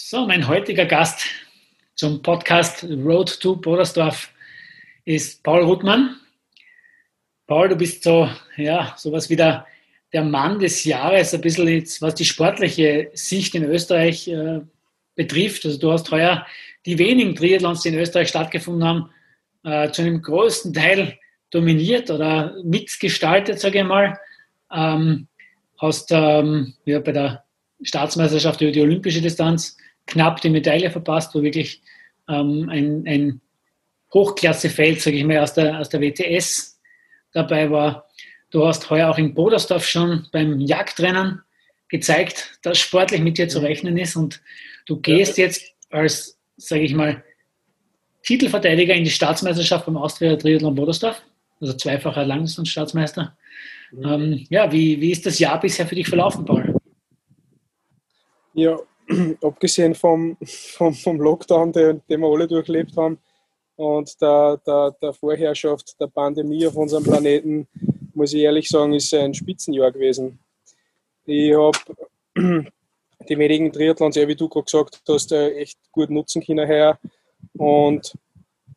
So, mein heutiger Gast zum Podcast Road to Bodersdorf ist Paul Ruttmann. Paul, du bist so, ja, sowas wie der, der Mann des Jahres, ein bisschen jetzt, was die sportliche Sicht in Österreich äh, betrifft. Also du hast heuer die wenigen Triathlons, die in Österreich stattgefunden haben, äh, zu einem größten Teil dominiert oder mitgestaltet, sage ich mal. Ähm, hast ähm, ja, bei der Staatsmeisterschaft über die olympische Distanz knapp die Medaille verpasst, wo wirklich ähm, ein, ein Hochklassefeld, sage ich mal, aus der, aus der WTS dabei war. Du hast heuer auch in Bodersdorf schon beim Jagdrennen gezeigt, dass sportlich mit dir zu rechnen ist und du gehst jetzt als, sage ich mal, Titelverteidiger in die Staatsmeisterschaft beim Austria Triathlon Bodersdorf, also zweifacher Landesstaatsmeister. Mhm. Ähm, ja, wie, wie ist das Jahr bisher für dich verlaufen, Paul? Ja, abgesehen vom, vom, vom Lockdown, den, den, wir alle durchlebt haben, und der, der, der Vorherrschaft der Pandemie auf unserem Planeten, muss ich ehrlich sagen, ist ein Spitzenjahr gewesen. Ich habe die wenigen Triathlons, ja, wie du gerade gesagt hast, echt gut nutzen können her und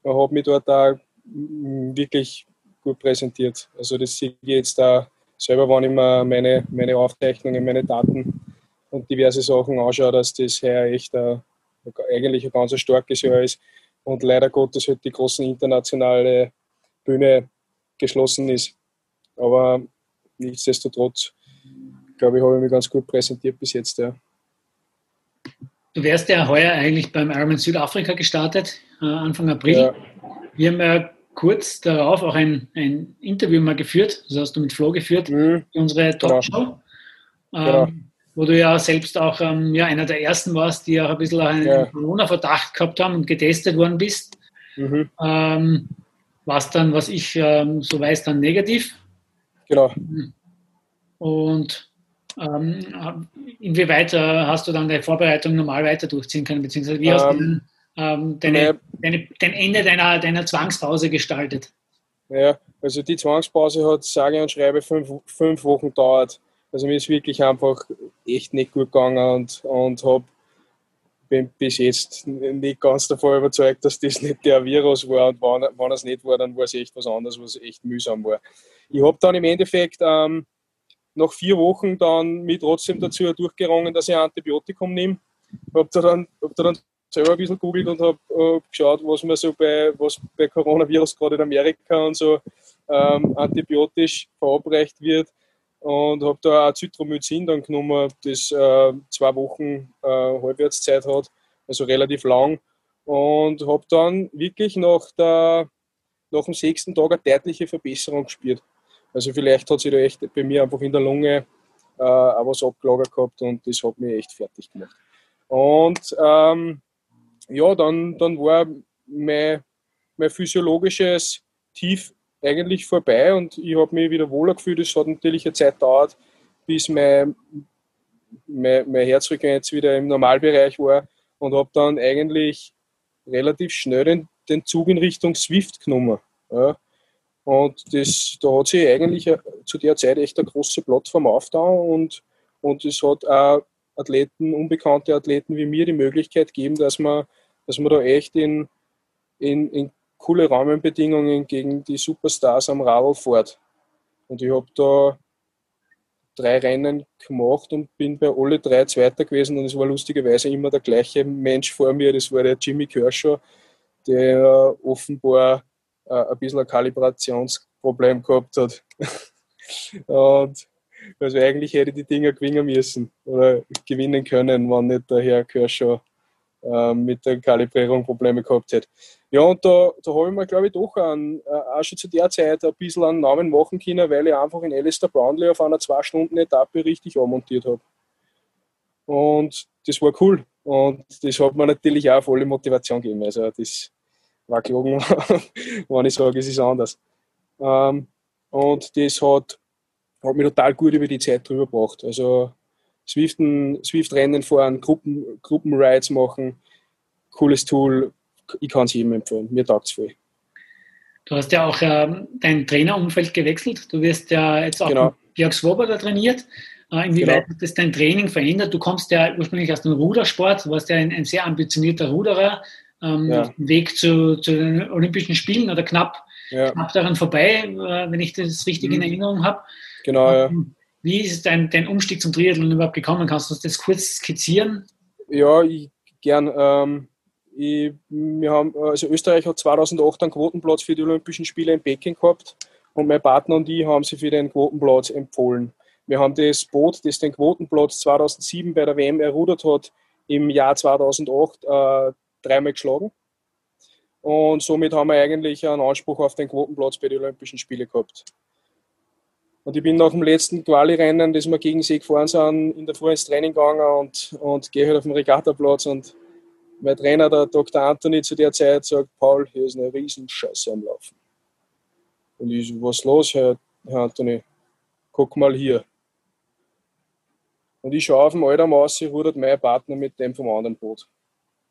habe mich dort auch wirklich gut präsentiert. Also das sehe ich jetzt da selber, wenn ich mir meine, meine Aufzeichnungen, meine Daten und diverse Sachen anschaue, dass das her echt ein, eigentlich ein ganz starkes Jahr ist und leider Gottes halt die große internationale Bühne geschlossen ist. Aber nichtsdestotrotz, glaube ich, habe ich mich ganz gut präsentiert bis jetzt. Ja. Du wärst ja heuer eigentlich beim Ironman Südafrika gestartet, äh, Anfang April. Ja. Wir haben ja kurz darauf auch ein, ein Interview mal geführt, das hast du mit Flo geführt, mhm. unsere Talkshow. Genau. Ähm, wo du ja selbst auch ähm, ja, einer der ersten warst, die auch ein bisschen einen ja. Corona-Verdacht gehabt haben und getestet worden bist. Mhm. Ähm, was dann, was ich ähm, so weiß, dann negativ. Genau. Und ähm, inwieweit äh, hast du dann deine Vorbereitung normal weiter durchziehen können, beziehungsweise wie hast du ähm, ähm, deine, deine, dein Ende deiner, deiner Zwangspause gestaltet? Ja, also die Zwangspause hat sage und schreibe fünf, fünf Wochen gedauert. Also mir ist wirklich einfach echt nicht gut gegangen und, und hab, bin bis jetzt nicht ganz davon überzeugt, dass das nicht der Virus war und wenn, wenn es nicht war, dann war es echt was anderes, was echt mühsam war. Ich habe dann im Endeffekt ähm, nach vier Wochen dann mich trotzdem dazu durchgerungen, dass ich ein Antibiotikum nehme. Habe da dann, hab da dann selber ein bisschen googelt und habe äh, geschaut, was man so bei, was bei Coronavirus gerade in Amerika und so ähm, antibiotisch verabreicht wird und habe da auch Zytromycin dann genommen, das äh, zwei Wochen äh, Halbwertszeit hat, also relativ lang. Und habe dann wirklich nach, der, nach dem sechsten Tag eine deutliche Verbesserung gespürt. Also vielleicht hat sich da echt bei mir einfach in der Lunge äh, auch was abgelagert gehabt und das hat mich echt fertig gemacht. Und ähm, ja, dann, dann war mein, mein physiologisches Tief eigentlich vorbei und ich habe mich wieder wohler gefühlt. Es hat natürlich eine Zeit gedauert, bis mein, mein, mein Herzfrequenz wieder im Normalbereich war und habe dann eigentlich relativ schnell den, den Zug in Richtung Swift genommen. Ja. Und das, da hat sich eigentlich zu der Zeit echt eine große Plattform aufgetan und, und es hat auch Athleten, unbekannte Athleten wie mir die Möglichkeit gegeben, dass man, dass man da echt in, in, in coole Rahmenbedingungen gegen die Superstars am Radl fährt. Und ich habe da drei Rennen gemacht und bin bei alle drei Zweiter gewesen und es war lustigerweise immer der gleiche Mensch vor mir, das war der Jimmy Kershaw, der offenbar äh, ein bisschen ein Kalibrationsproblem gehabt hat. und also eigentlich hätte ich die Dinger gewinnen müssen oder gewinnen können, wenn nicht der Herr Kershaw äh, mit der Kalibrierung Probleme gehabt hätte. Ja, und da, da habe ich mir, glaube ich, doch an, äh, auch schon zu der Zeit ein bisschen einen Namen machen können, weil ich einfach in Alistair Brownlee auf einer zwei-Stunden-Etappe richtig anmontiert habe. Und das war cool. Und das hat mir natürlich auch volle Motivation gegeben. Also das war gelogen, wenn ich sage, es ist anders. Ähm, und das hat, hat mich total gut über die Zeit drüber gebracht. Also Swift-Rennen Swift fahren, Gruppen, Gruppenrides machen, cooles Tool. Ich kann es jedem empfehlen. Mir taugt es voll. Du hast ja auch äh, dein Trainerumfeld gewechselt. Du wirst ja jetzt auch genau. Georg Swoboda trainiert. Äh, inwieweit genau. hat das dein Training verändert? Du kommst ja ursprünglich aus dem Rudersport, du warst ja ein, ein sehr ambitionierter Ruderer, ähm, ja. Weg zu, zu, den Olympischen Spielen oder knapp, ja. knapp daran vorbei, äh, wenn ich das richtig mhm. in Erinnerung habe. Genau, ja. Wie ist dein, dein Umstieg zum Triathlon überhaupt gekommen? Kannst du das kurz skizzieren? Ja, ich, gern. Ähm, ich, wir haben, also Österreich hat 2008 einen Quotenplatz für die Olympischen Spiele in Peking gehabt und mein Partner und ich haben sie für den Quotenplatz empfohlen. Wir haben das Boot, das den Quotenplatz 2007 bei der WM errudert hat, im Jahr 2008 äh, dreimal geschlagen. Und somit haben wir eigentlich einen Anspruch auf den Quotenplatz bei den Olympischen Spielen gehabt. Und ich bin nach dem letzten Quali-Rennen, das wir gegen sie gefahren sind, in der Früh ins Training gegangen und, und gehe halt auf den Regattaplatz und mein Trainer, der Dr. Anthony, zu der Zeit sagt, Paul, hier ist eine riesen Scheiße am Laufen. Und ich so, was ist los, Herr, Herr Anthony? Guck mal hier. Und ich schaue auf den alten Maus, rudert mein Partner mit dem vom anderen Boot.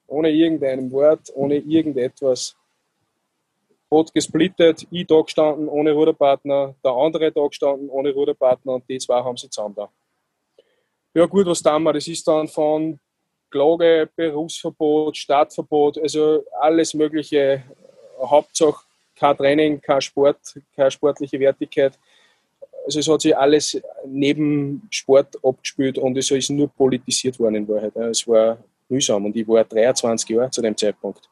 Ohne irgendein Wort, ohne irgendetwas. Boot gesplittet, ich da gestanden ohne Ruderpartner, der andere da gestanden ohne Ruderpartner und die zwei haben sie zusammen da. Ja gut, was tun wir? Das ist dann von Klage, Berufsverbot, Startverbot, also alles mögliche. Hauptsache kein Training, kein Sport, keine sportliche Wertigkeit. Also es hat sich alles neben Sport abgespielt und es ist nur politisiert worden in Wahrheit. Es war mühsam und ich war 23 Jahre zu dem Zeitpunkt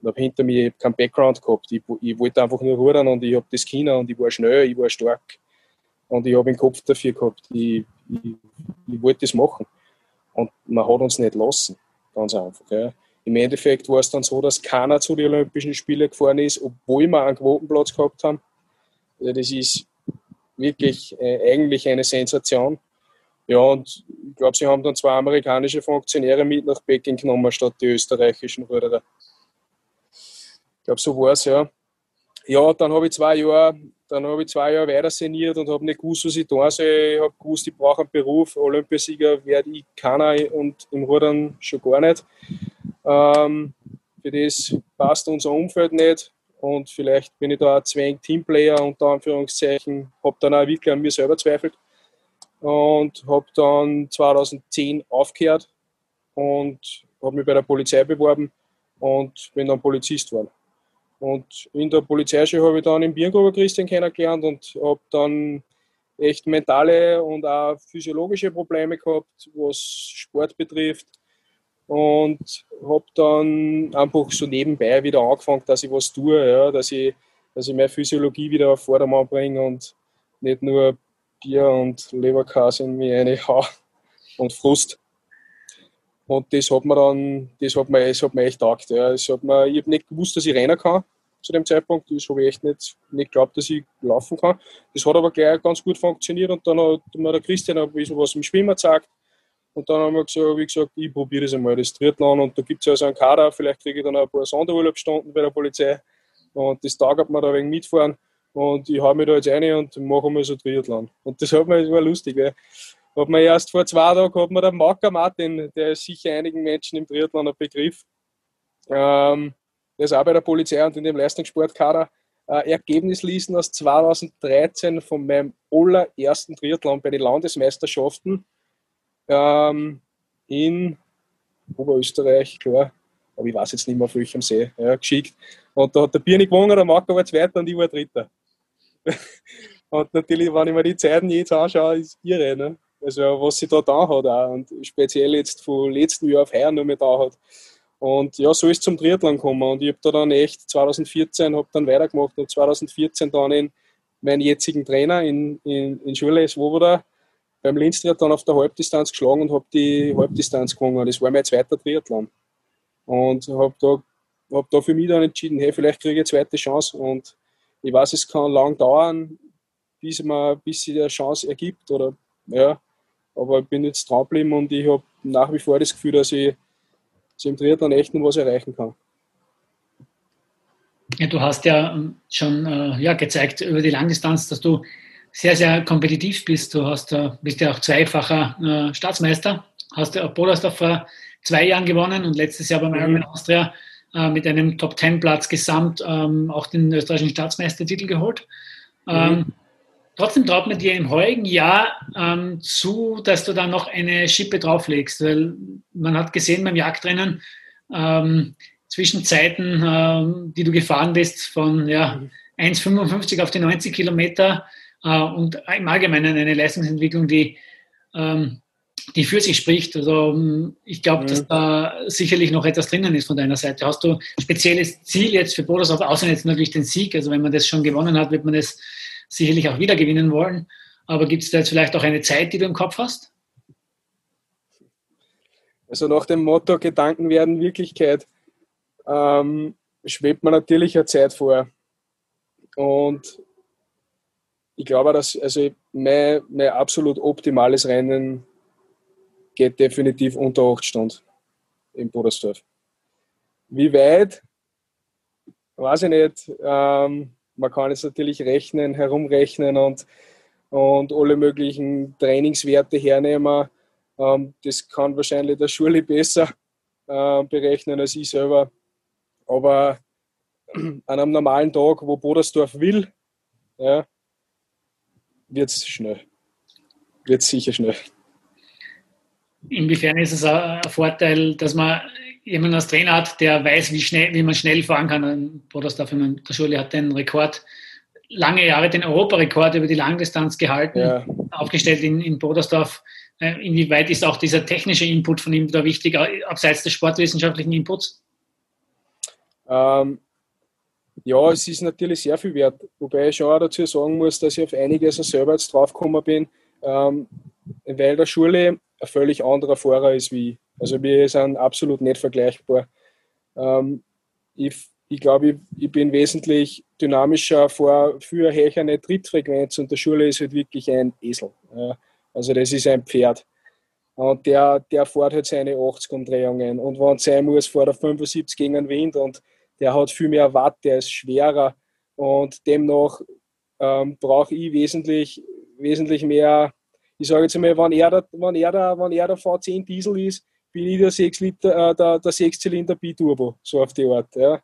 und habe hinter mir keinen Background gehabt. Ich, ich wollte einfach nur rudern und ich habe das Kino und ich war schnell, ich war stark und ich habe den Kopf dafür gehabt. Ich, ich, ich wollte das machen. Und man hat uns nicht lassen, ganz einfach. Ja. Im Endeffekt war es dann so, dass keiner zu den Olympischen Spielen gefahren ist, obwohl wir einen Quotenplatz gehabt haben. Also das ist wirklich äh, eigentlich eine Sensation. Ja, und ich glaube, sie haben dann zwei amerikanische Funktionäre mit nach Peking genommen, statt die österreichischen Ruderer glaube, so war es, ja. Ja, dann habe ich zwei Jahre, dann habe ich zwei Jahre weiter seniert und habe nicht gewusst, was ich tun soll. Ich habe gewusst, ich brauche einen Beruf. Olympiasieger werde ich keiner und im Rudern schon gar nicht. Ähm, für das passt unser Umfeld nicht und vielleicht bin ich da ein Zwang Teamplayer unter Anführungszeichen, habe dann auch wirklich an mir selber zweifelt und habe dann 2010 aufgehört und habe mich bei der Polizei beworben und bin dann Polizist geworden. Und in der Polizeischule habe ich dann den Birngruber Christian kennengelernt und habe dann echt mentale und auch physiologische Probleme gehabt, was Sport betrifft. Und habe dann einfach so nebenbei wieder angefangen, dass ich was tue, ja, dass, ich, dass ich meine Physiologie wieder auf Vordermann bringe und nicht nur Bier und Leberkas in mir eine Haar und Frust. Und das hat mir dann, das hat mir, das hat mir echt taugt. Ja. Ich habe nicht gewusst, dass ich rennen kann zu dem Zeitpunkt. Das habe ich echt nicht, nicht geglaubt, dass ich laufen kann. Das hat aber gleich ganz gut funktioniert und dann hat mir der Christian ein bisschen was im Schwimmen gezeigt. Und dann haben wir gesagt, wie gesagt, ich probiere das einmal, das Triathlon. Und da gibt es also einen Kader, vielleicht kriege ich dann ein paar Sonderurlaubsstunden bei der Polizei. Und das tagert mir da wegen mitfahren. Und ich habe mich da jetzt rein und mache mal so Triathlon. Und das, hat mir, das war lustig, weil hat man erst vor zwei Tagen hat man der Marker Martin, der ist sicher einigen Menschen im Triathlon ein Begriff. Ähm, der ist auch bei der Polizei und in dem Leistungssportkader. Äh, Ergebnislisten aus 2013 von meinem allerersten Triathlon bei den Landesmeisterschaften ähm, in Oberösterreich, klar, aber ich weiß jetzt nicht mehr, auf welchem See, ja, geschickt. Und da hat der Birni gewonnen, der Marco war Zweiter und ich war Dritter. und natürlich, wenn ich mir die Zeiten jetzt anschaue, ist irre. Ne? Also was sie da da hat auch und speziell jetzt von letzten Jahr auf heuer nur mehr da hat. Und ja, so ist zum Triathlon gekommen und ich habe da dann echt 2014, habe dann weitergemacht und 2014 dann in meinen jetzigen Trainer in, in, in Schule Svoboda beim Linz Triathlon auf der Halbdistanz geschlagen und habe die Halbdistanz gewonnen. Das war mein zweiter Triathlon. Und habe da, hab da für mich dann entschieden, hey, vielleicht kriege ich eine zweite Chance und ich weiß, es kann lang dauern, bis, man, bis sich eine Chance ergibt oder ja, aber ich bin jetzt dran geblieben und ich habe nach wie vor das Gefühl, dass ich, dass ich im Triathlon echt noch was erreichen kann. Ja, du hast ja ähm, schon äh, ja, gezeigt über die Langdistanz, dass du sehr, sehr kompetitiv bist. Du hast, äh, bist ja auch zweifacher äh, Staatsmeister, hast ja Podersdorf vor zwei Jahren gewonnen und letztes Jahr beim mhm. Ironman Austria äh, mit einem Top-10-Platz gesamt ähm, auch den österreichischen Staatsmeistertitel geholt. Mhm. Trotzdem traut man dir im heurigen Jahr ähm, zu, dass du da noch eine Schippe drauflegst, weil man hat gesehen beim Jagdrennen, ähm, Zwischenzeiten, ähm, die du gefahren bist, von ja, 1,55 auf die 90 Kilometer äh, und im Allgemeinen eine Leistungsentwicklung, die ähm, die für sich spricht. Also ähm, ich glaube, mhm. dass da sicherlich noch etwas drinnen ist von deiner Seite. Hast du ein spezielles Ziel jetzt für Bodersdorf, außer jetzt natürlich den Sieg? Also wenn man das schon gewonnen hat, wird man das sicherlich auch wieder gewinnen wollen. Aber gibt es da jetzt vielleicht auch eine Zeit, die du im Kopf hast? Also nach dem Motto Gedanken werden Wirklichkeit ähm, schwebt man natürlich eine Zeit vor. Und ich glaube, dass also mein, mein absolut optimales Rennen geht definitiv unter 8 Stunden in Bodersdorf. Wie weit, weiß ich nicht. Ähm, man kann jetzt natürlich rechnen, herumrechnen und, und alle möglichen Trainingswerte hernehmen. Ähm, das kann wahrscheinlich der Schule besser äh, berechnen als ich selber. Aber an einem normalen Tag, wo Bodersdorf will, ja, wird es schnell. Wird sicher schnell. Inwiefern ist es ein Vorteil, dass man jemanden als Trainer hat, der weiß, wie, schnell, wie man schnell fahren kann? Bodersdorf in der Schule hat den Rekord, lange Jahre den Europarekord über die Langdistanz gehalten, ja. aufgestellt in, in Bodersdorf. Äh, inwieweit ist auch dieser technische Input von ihm da wichtig, abseits des sportwissenschaftlichen Inputs? Ähm, ja, es ist natürlich sehr viel wert, wobei ich schon auch dazu sagen muss, dass ich auf einiges selber jetzt draufgekommen bin, ähm, weil der Schule ein völlig anderer Fahrer ist wie ich. Also wir sind absolut nicht vergleichbar. Ähm, ich ich glaube, ich, ich, bin wesentlich dynamischer vor für eine Trittfrequenz und der Schule ist halt wirklich ein Esel. Ja. Also das ist ein Pferd. Und der, der fährt halt seine 80 Umdrehungen und wenn es sein muss, fährt er 75 gegen den Wind und der hat viel mehr Watt, der ist schwerer und demnach ähm, brauche ich wesentlich, wesentlich mehr. Ich sage jetzt einmal, wenn er, der, wenn, er der, wenn er der V10 Diesel ist, bin ich der 6 Liter, äh, der, der 6 Zylinder B-Turbo, so auf die Art. Ja.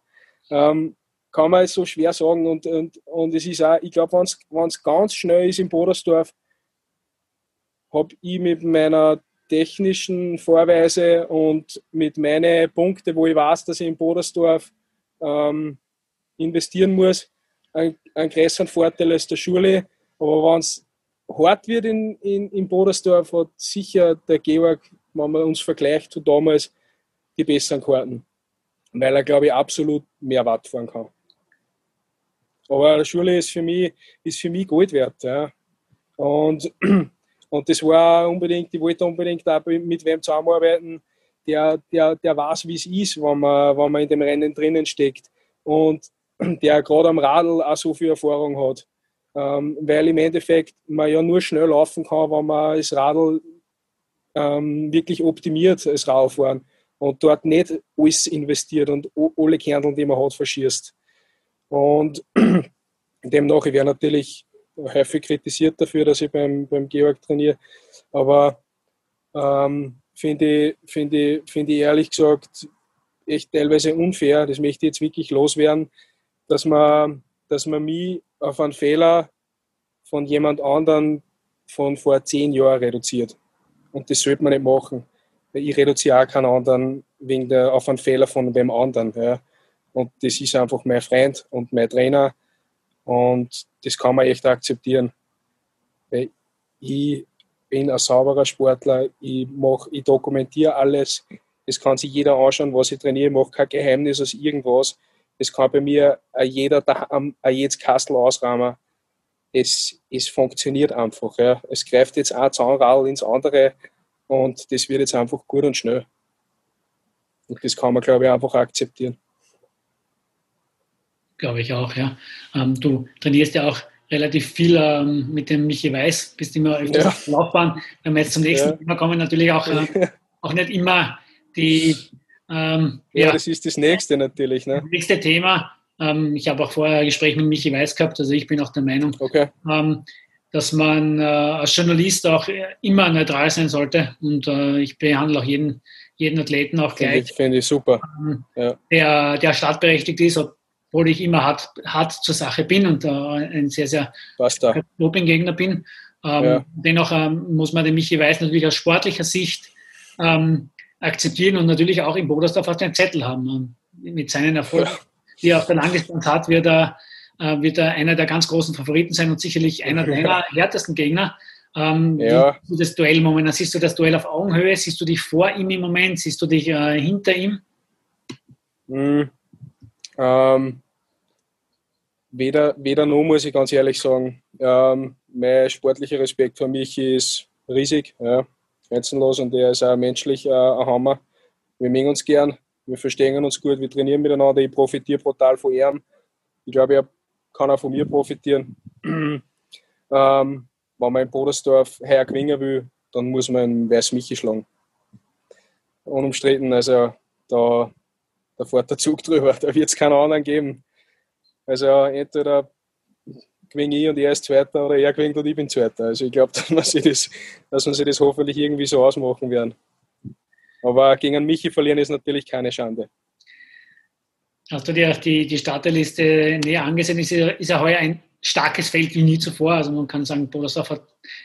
Ähm, kann man so schwer sagen und, und, und es ist auch, ich glaube, wenn es ganz schnell ist in Bodersdorf, habe ich mit meiner technischen Vorweise und mit meinen Punkten, wo ich weiß, dass ich in Bodersdorf ähm, investieren muss, einen, einen größeren Vorteil als der Schule. Aber wenn es hart wird in, in, in Bodersdorf, hat sicher der Georg, wenn man uns vergleicht zu damals, die besseren Karten. Weil er, glaube ich, absolut mehr Watt fahren kann. Aber die Schule ist für mich, ist für mich Gold wert. Ja. Und, und das war unbedingt, ich wollte unbedingt auch mit wem zusammenarbeiten, der, der, der weiß, wie es ist, wenn man, wenn man in dem Rennen drinnen steckt und der gerade am Radl auch so viel Erfahrung hat. Ähm, weil im Endeffekt man ja nur schnell laufen kann, wenn man das Radl ähm, wirklich optimiert, das Radfahren und dort nicht alles investiert und alle Kernel, die man hat, verschießt. Und demnach, ich werde natürlich häufig kritisiert dafür, dass ich beim, beim Georg trainiere, aber ähm, finde ich, find ich, find ich ehrlich gesagt echt teilweise unfair, das möchte ich jetzt wirklich loswerden, dass man, dass man mich auf einen Fehler von jemand anderem von vor zehn Jahren reduziert. Und das sollte man nicht machen. Ich reduziere auch keinen anderen wegen der, auf einen Fehler von wem anderen. Ja. Und das ist einfach mein Freund und mein Trainer. Und das kann man echt akzeptieren. Weil ich bin ein sauberer Sportler, ich, mach, ich dokumentiere alles. Es kann sich jeder anschauen, was ich trainiere. Ich mache kein Geheimnis aus irgendwas. Es kann bei mir jeder daheim jedes Kastel ausrahmen. Es, es funktioniert einfach. Ja. Es greift jetzt ein Zahnrad ins andere und das wird jetzt einfach gut und schnell. Und das kann man, glaube ich, einfach akzeptieren. Glaube ich auch, ja. Ähm, du trainierst ja auch relativ viel ähm, mit dem Michi Weiß, bist immer öfters ja. auf der Laufbahn. Wenn wir jetzt zum nächsten ja. Thema kommen, natürlich auch, äh, auch nicht immer die. Ähm, ja, ja, das ist das nächste natürlich. Ne? Das nächste Thema. Ähm, ich habe auch vorher ein Gespräch mit Michi Weiß gehabt, also ich bin auch der Meinung, okay. Ähm, dass man äh, als Journalist auch immer neutral sein sollte. Und äh, ich behandle auch jeden, jeden Athleten auch gleich. Finde ich, find super. Ähm, ja. der, der startberechtigt ist, ob obwohl ich immer hart, hart zur Sache bin und äh, ein sehr, sehr Doping-Gegner bin. Ähm, ja. Dennoch ähm, muss man den Michi Weiß natürlich aus sportlicher Sicht ähm, akzeptieren und natürlich auch im Bodersdorf auf den Zettel haben. Und mit seinen Erfolgen, die auf der Langdistanz hat, wird er, äh, wird er einer der ganz großen Favoriten sein und sicherlich einer der härtesten Gegner. Ähm, ja. Wie das Duell momentan? Siehst du das Duell auf Augenhöhe? Siehst du dich vor ihm im Moment? Siehst du dich äh, hinter ihm? Mhm. Ähm, weder, weder noch, muss ich ganz ehrlich sagen. Ähm, mein sportlicher Respekt für mich ist riesig, ja, grenzenlos und er ist auch menschlich äh, ein Hammer. Wir mögen uns gern, wir verstehen uns gut, wir trainieren miteinander, ich profitiere brutal von ihm. Ich glaube, er kann auch von mir profitieren. ähm, wenn man in Bodersdorf heuer gewinnen will, dann muss man einen Weiß Michi schlagen. Unumstritten, also da, da fährt der Zug drüber, da wird es keinen anderen geben. Also entweder gewinne ich und er ist Zweiter oder er gewinnt und ich bin Zweiter. Also ich glaube, dass, man sich das, wir das hoffentlich irgendwie so ausmachen werden. Aber gegen Michi verlieren ist natürlich keine Schande. Hast du dir auch die, die Starterliste näher angesehen? Ist ja, ist ja heuer ein starkes Feld wie nie zuvor. Also man kann sagen, Boleslav hat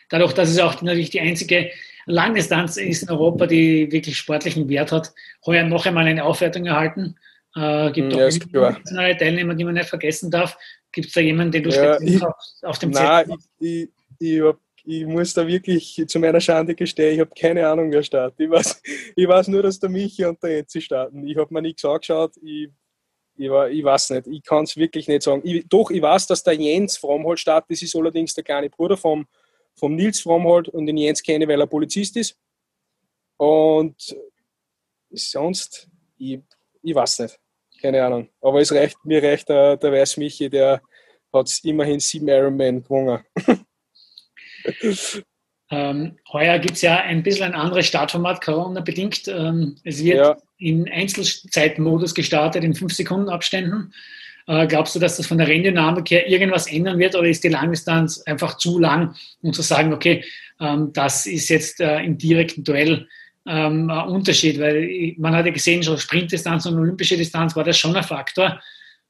dadurch, dass es auch natürlich die einzige Langdistanz ist in Europa, die wirklich sportlichen Wert hat, heuer noch einmal eine Aufwertung erhalten. Äh, gibt ja, auch internationale Teilnehmer, die man nicht vergessen darf. Gibt es da jemanden, den du ja, ich, auf, auf, dem Zettel Nein, ich, ich, ich, hab, ich, muss da wirklich zu meiner Schande gestehen, ich habe keine Ahnung, wer startet. Ich weiß, ich weiß nur, dass der Michi und der Enzi starten. Ich habe mir nichts angeschaut. Ich, ich, ich weiß nicht. Ich kann es wirklich nicht sagen. Ich, doch, ich weiß, dass der Jens Fromhold startet. Das ist allerdings der kleine Bruder vom, vom Nils Fromhold und den Jens kenne, weil er Polizist ist. Und sonst, ich, ich weiß nicht. Keine Ahnung. Aber es reicht, mir reicht der, der Weiß Michi, der hat immerhin sieben Ironman gewonnen. ähm, heuer gibt es ja ein bisschen ein anderes Startformat, Corona-bedingt. Ähm, es wird ja. in Einzelzeitmodus gestartet, in 5-Sekunden-Abständen. Äh, glaubst du, dass das von der Renndynamik her irgendwas ändern wird oder ist die Langdistanz einfach zu lang, um zu sagen, okay, ähm, das ist jetzt äh, im direkten Duell ähm, ein Unterschied, weil man hat ja gesehen, schon Sprintdistanz und olympische Distanz war das schon ein Faktor.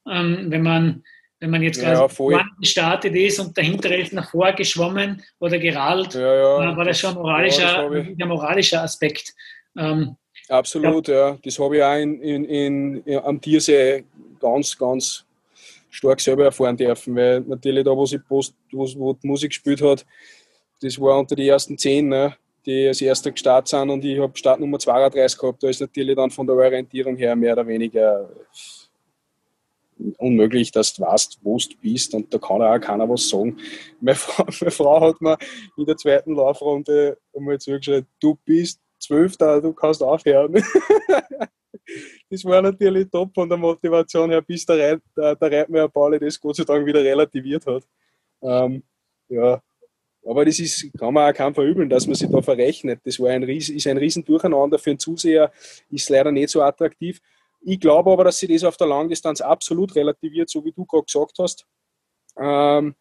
Ähm, wenn man wenn man jetzt ja, quasi gestartet ist und der hintere ist nach vor geschwommen oder gerallt, ja, ja, war das schon moralischer, ja, ein moralischer Aspekt. Ähm, Absolut, ja. Das habe ich auch in, in, in, am Tiersee ganz, ganz stark selber erfahren dürfen, weil natürlich da, wo, sie Post, wo, wo die Musik gespielt hat, das war unter die ersten zehn. Ne? die als erster gestartet sind und ich habe Startnummer 32 gehabt. Da ist natürlich dann von der Orientierung her mehr oder weniger unmöglich, dass du weißt, wo du bist und da kann auch keiner was sagen. Meine Frau, meine Frau hat mir in der zweiten Laufrunde einmal zugeschrieben, du bist Zwölfter, du kannst aufhören. das war natürlich top von der Motivation her, bis der, der, der Reitmeier Pauli das Gott sei Dank wieder relativiert hat. Ähm, ja, aber das ist, kann man auch kaum verübeln, dass man sich da verrechnet. Das war ein, ist ein Riesendurcheinander für einen Zuseher, ist leider nicht so attraktiv. Ich glaube aber, dass sich das auf der Langdistanz absolut relativiert, so wie du gerade gesagt hast, ähm,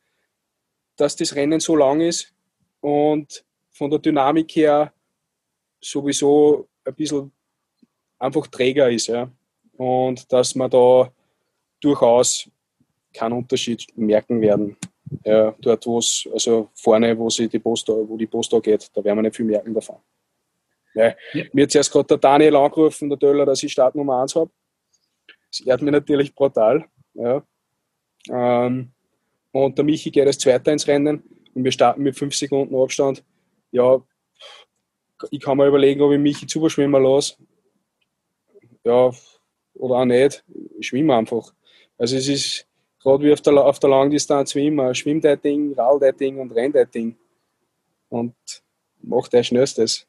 dass das Rennen so lang ist und von der Dynamik her sowieso ein bisschen einfach träger ist. Ja. Und dass man da durchaus keinen Unterschied merken werden. Ja, dort, wo es, also vorne, wo, sie die Post, wo die Post geht, da werden wir nicht viel merken davon. Ja, ja. Mir hat zuerst gerade der Daniel angerufen, der Döller, dass ich Startnummer 1 habe. Das ehrt mich natürlich brutal. Ja. Ähm, und der Michi geht als Zweiter ins Rennen und wir starten mit 5 Sekunden Abstand. Ja, ich kann mir überlegen, ob ich Michi zuschwimmen lasse. Ja, oder auch nicht. Ich schwimme einfach. Also es ist, gerade wie auf der, auf der Langdistanz wie immer, schwimm dein Ding, rall dein Ding und renn dein Ding. Und mach dein Schnellstes.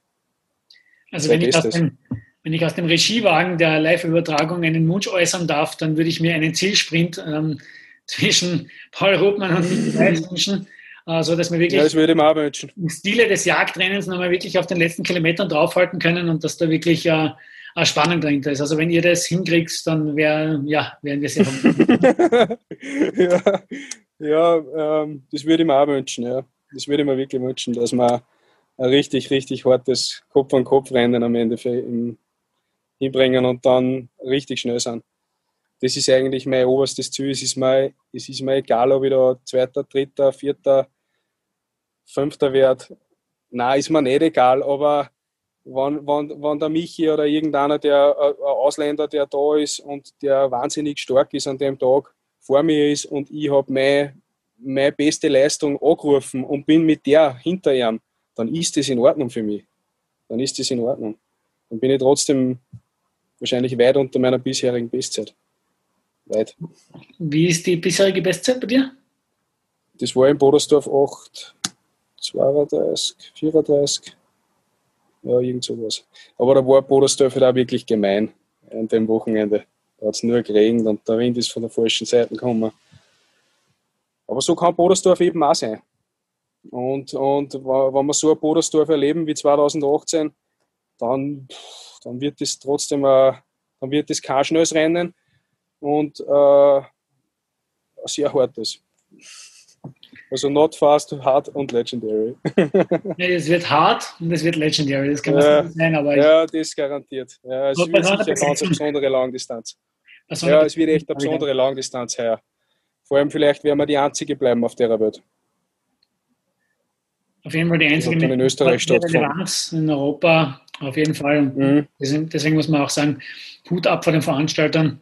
Also wenn ich, dem, wenn ich, aus dem, Regiewagen der Live-Übertragung einen Wunsch äußern darf, dann würde ich mir einen Zielsprint ähm, zwischen Paul Ruppmann und Michi Weiß wünschen, äh, so dass wir wirklich ja, das würde mir wünschen. im Stile des Jagdrennens nochmal wirklich auf den letzten Kilometern draufhalten können und dass da wirklich äh, eine Spannung dahinter ist. Also wenn ihr das hinkriegt, dann wär, ja, wären wir sehr Ja, ja ähm, das würde ich mir auch wünschen. Ja. Das würde ich mir wirklich wünschen, dass wir ein richtig, richtig hartes Kopf-an-Kopf-Rennen am Ende für, im, hinbringen und dann richtig schnell sind. das ist eigentlich mein oberstes Ziel. Es ist mir, es ist mir egal, ob ich da Zweiter, Dritter, Vierter, Fünfter werde. Nein, ist mir nicht egal, aber wenn, wenn, wenn der Michi oder irgendeiner, der ein Ausländer, der da ist und der wahnsinnig stark ist an dem Tag, vor mir ist und ich habe meine, meine beste Leistung angerufen und bin mit der hinter ihm, dann ist das in Ordnung für mich. Dann ist das in Ordnung. Dann bin ich trotzdem wahrscheinlich weit unter meiner bisherigen Bestzeit. Weit. Wie ist die bisherige Bestzeit bei dir? Das war in Bodersdorf 8, 32, 34. Ja, irgend sowas. Aber da war Bodersdorf halt auch wirklich gemein an dem Wochenende. Da hat es nur geregnet und der Wind ist von der falschen Seite gekommen. Aber so kann Bodersdorf eben auch sein. Und, und wenn wir so ein Bodersdorf erleben wie 2018, dann, dann wird es trotzdem ein, dann wird es kein schnelles Rennen und äh, ein sehr hartes. Also not fast, hard und legendary. ja, es wird hart und es wird legendary, das kann man ja, so sein, aber Ja, das ist garantiert. Ja, es wird sicher eine ganz besondere Langdistanz. Ja, es wird echt eine besondere Langdistanz her. Vor allem vielleicht werden wir die Einzige bleiben auf der Welt. Auf jeden Fall die einzige mit in Österreich Relevanz in Europa, auf jeden Fall. Mhm. Deswegen, deswegen, muss man auch sagen, Hut ab vor den Veranstaltern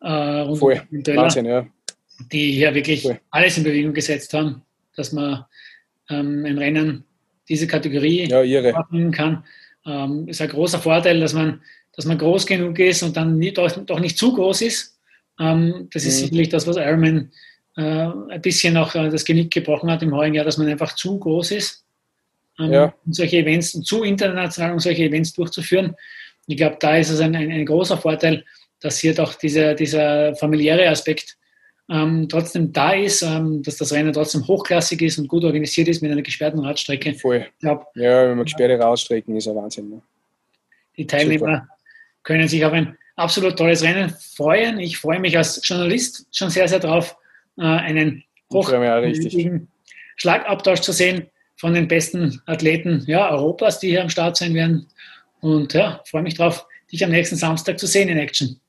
äh, Voll. Wahnsinn, ja die hier wirklich cool. alles in Bewegung gesetzt haben, dass man ähm, ein Rennen diese Kategorie ja, kann. Ähm, ist ein großer Vorteil, dass man, dass man groß genug ist und dann nie, doch, doch, nicht zu groß ist. Ähm, das ist mhm. sicherlich das, was Ironman ein bisschen auch äh, das Genick gebrochen hat im heurigen Jahr, dass man einfach zu groß ist, ähm, ja. um solche Events, zu international, um solche Events durchzuführen. Ich glaube, da ist es ein, ein, ein, großer Vorteil, dass hier doch dieser, dieser familiäre Aspekt ähm, trotzdem da ist, ähm, dass das Rennen trotzdem hochklassig ist und gut organisiert ist mit einer gesperrten Radstrecke. Voll. Glaub, ja, wenn man gesperrte Radstrecken ist ein Wahnsinn. Ne? Die Teilnehmer Super. können sich auf ein absolut tolles Rennen freuen. Ich freue mich als Journalist schon sehr, sehr drauf, äh, einen hochwertigen Schlagabtausch zu sehen von den besten Athleten ja, Europas, die hier am Start sein werden. Und ja, freue mich drauf, dich am nächsten Samstag zu sehen in Action.